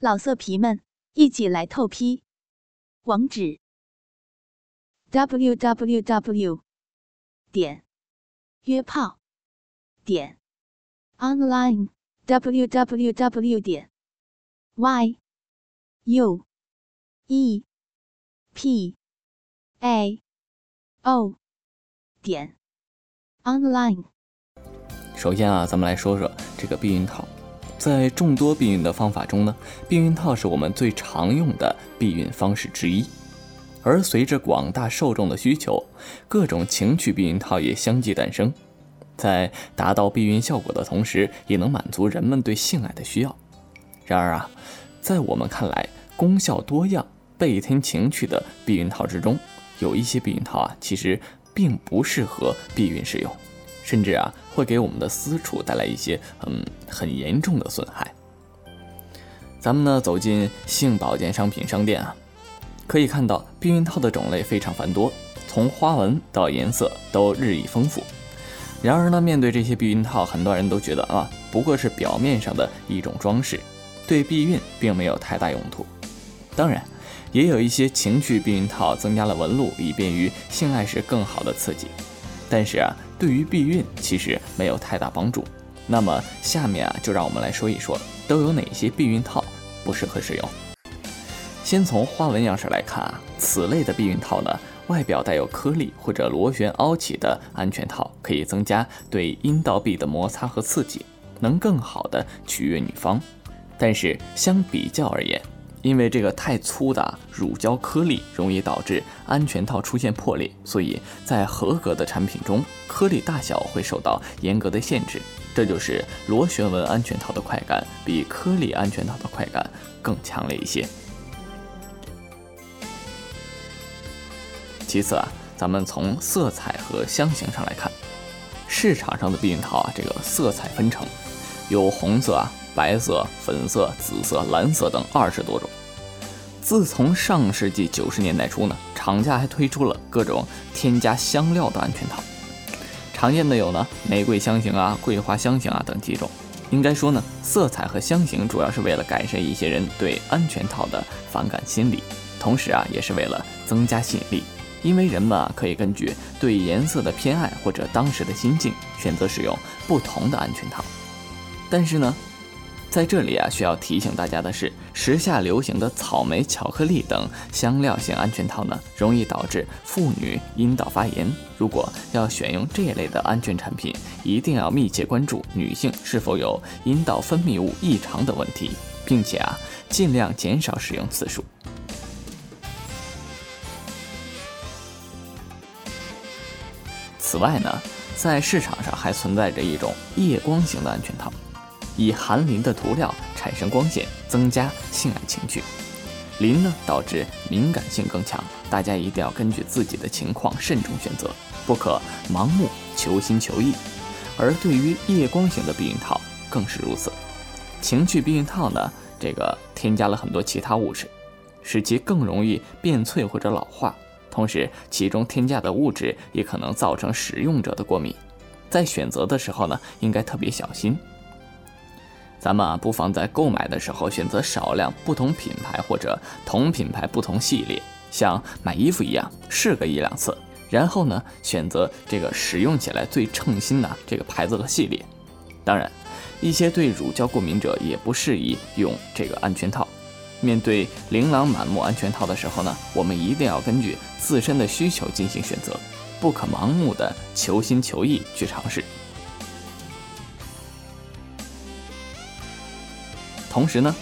老色皮们，一起来透批！网址：w w w 点约炮点 online w w w 点 y u e p a o 点 online。首先啊，咱们来说说这个避孕套。在众多避孕的方法中呢，避孕套是我们最常用的避孕方式之一。而随着广大受众的需求，各种情趣避孕套也相继诞生，在达到避孕效果的同时，也能满足人们对性爱的需要。然而啊，在我们看来，功效多样、倍添情趣的避孕套之中，有一些避孕套啊，其实并不适合避孕使用。甚至啊，会给我们的私处带来一些嗯很严重的损害。咱们呢走进性保健商品商店啊，可以看到避孕套的种类非常繁多，从花纹到颜色都日益丰富。然而呢，面对这些避孕套，很多人都觉得啊，不过是表面上的一种装饰，对避孕并没有太大用途。当然，也有一些情趣避孕套增加了纹路，以便于性爱时更好的刺激。但是啊。对于避孕其实没有太大帮助。那么下面啊，就让我们来说一说都有哪些避孕套不适合使用。先从花纹样式来看啊，此类的避孕套呢，外表带有颗粒或者螺旋凹起的安全套，可以增加对阴道壁的摩擦和刺激，能更好的取悦女方。但是相比较而言，因为这个太粗的乳胶颗粒容易导致安全套出现破裂，所以在合格的产品中，颗粒大小会受到严格的限制。这就是螺旋纹安全套的快感比颗粒安全套的快感更强烈一些。其次啊，咱们从色彩和香型上来看，市场上的避孕套啊，这个色彩纷呈，有红色啊。白色、粉色、紫色、蓝色等二十多种。自从上世纪九十年代初呢，厂家还推出了各种添加香料的安全套，常见的有呢玫瑰香型啊、桂花香型啊等几种。应该说呢，色彩和香型主要是为了改善一些人对安全套的反感心理，同时啊也是为了增加吸引力，因为人们啊可以根据对颜色的偏爱或者当时的心境，选择使用不同的安全套。但是呢。在这里啊，需要提醒大家的是，时下流行的草莓、巧克力等香料型安全套呢，容易导致妇女阴道发炎。如果要选用这一类的安全产品，一定要密切关注女性是否有阴道分泌物异常的问题，并且啊，尽量减少使用次数。此外呢，在市场上还存在着一种夜光型的安全套。以含磷的涂料产生光线，增加性爱情趣。磷呢导致敏感性更强，大家一定要根据自己的情况慎重选择，不可盲目求新求异。而对于夜光型的避孕套更是如此。情趣避孕套呢，这个添加了很多其他物质，使其更容易变脆或者老化，同时其中添加的物质也可能造成使用者的过敏。在选择的时候呢，应该特别小心。咱们啊，不妨在购买的时候选择少量不同品牌或者同品牌不同系列，像买衣服一样试个一两次，然后呢，选择这个使用起来最称心的这个牌子和系列。当然，一些对乳胶过敏者也不适宜用这个安全套。面对琳琅满目安全套的时候呢，我们一定要根据自身的需求进行选择，不可盲目的求新求异去尝试。同时呢，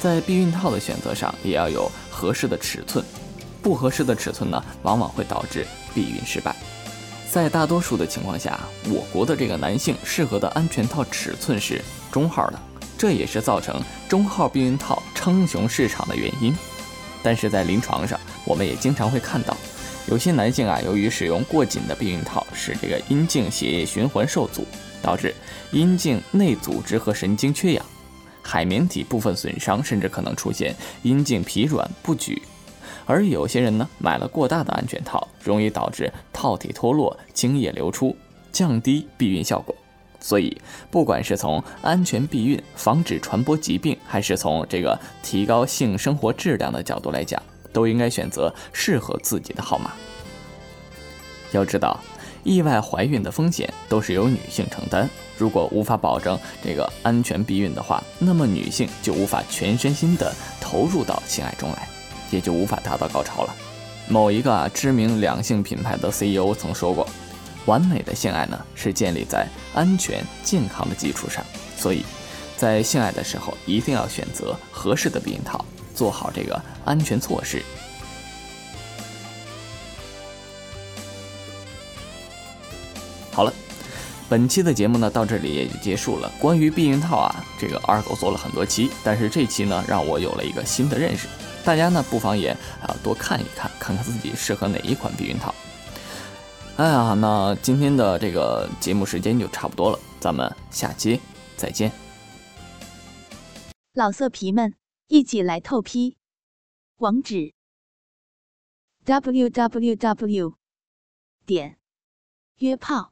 在避孕套的选择上也要有合适的尺寸，不合适的尺寸呢，往往会导致避孕失败。在大多数的情况下，我国的这个男性适合的安全套尺寸是中号的，这也是造成中号避孕套称雄市场的原因。但是在临床上，我们也经常会看到，有些男性啊，由于使用过紧的避孕套，使这个阴茎血液循环受阻，导致阴茎内组织和神经缺氧。海绵体部分损伤，甚至可能出现阴茎疲软不举。而有些人呢，买了过大的安全套，容易导致套体脱落、精液流出，降低避孕效果。所以，不管是从安全避孕、防止传播疾病，还是从这个提高性生活质量的角度来讲，都应该选择适合自己的号码。要知道，意外怀孕的风险都是由女性承担。如果无法保证这个安全避孕的话，那么女性就无法全身心的投入到性爱中来，也就无法达到高潮了。某一个啊知名两性品牌的 CEO 曾说过。完美的性爱呢，是建立在安全健康的基础上，所以，在性爱的时候一定要选择合适的避孕套，做好这个安全措施。好了，本期的节目呢到这里也就结束了。关于避孕套啊，这个二狗做了很多期，但是这期呢让我有了一个新的认识，大家呢不妨也啊多看一看，看看自己适合哪一款避孕套。哎呀，那今天的这个节目时间就差不多了，咱们下期再见。老色皮们，一起来透批！网址：w w w 点约炮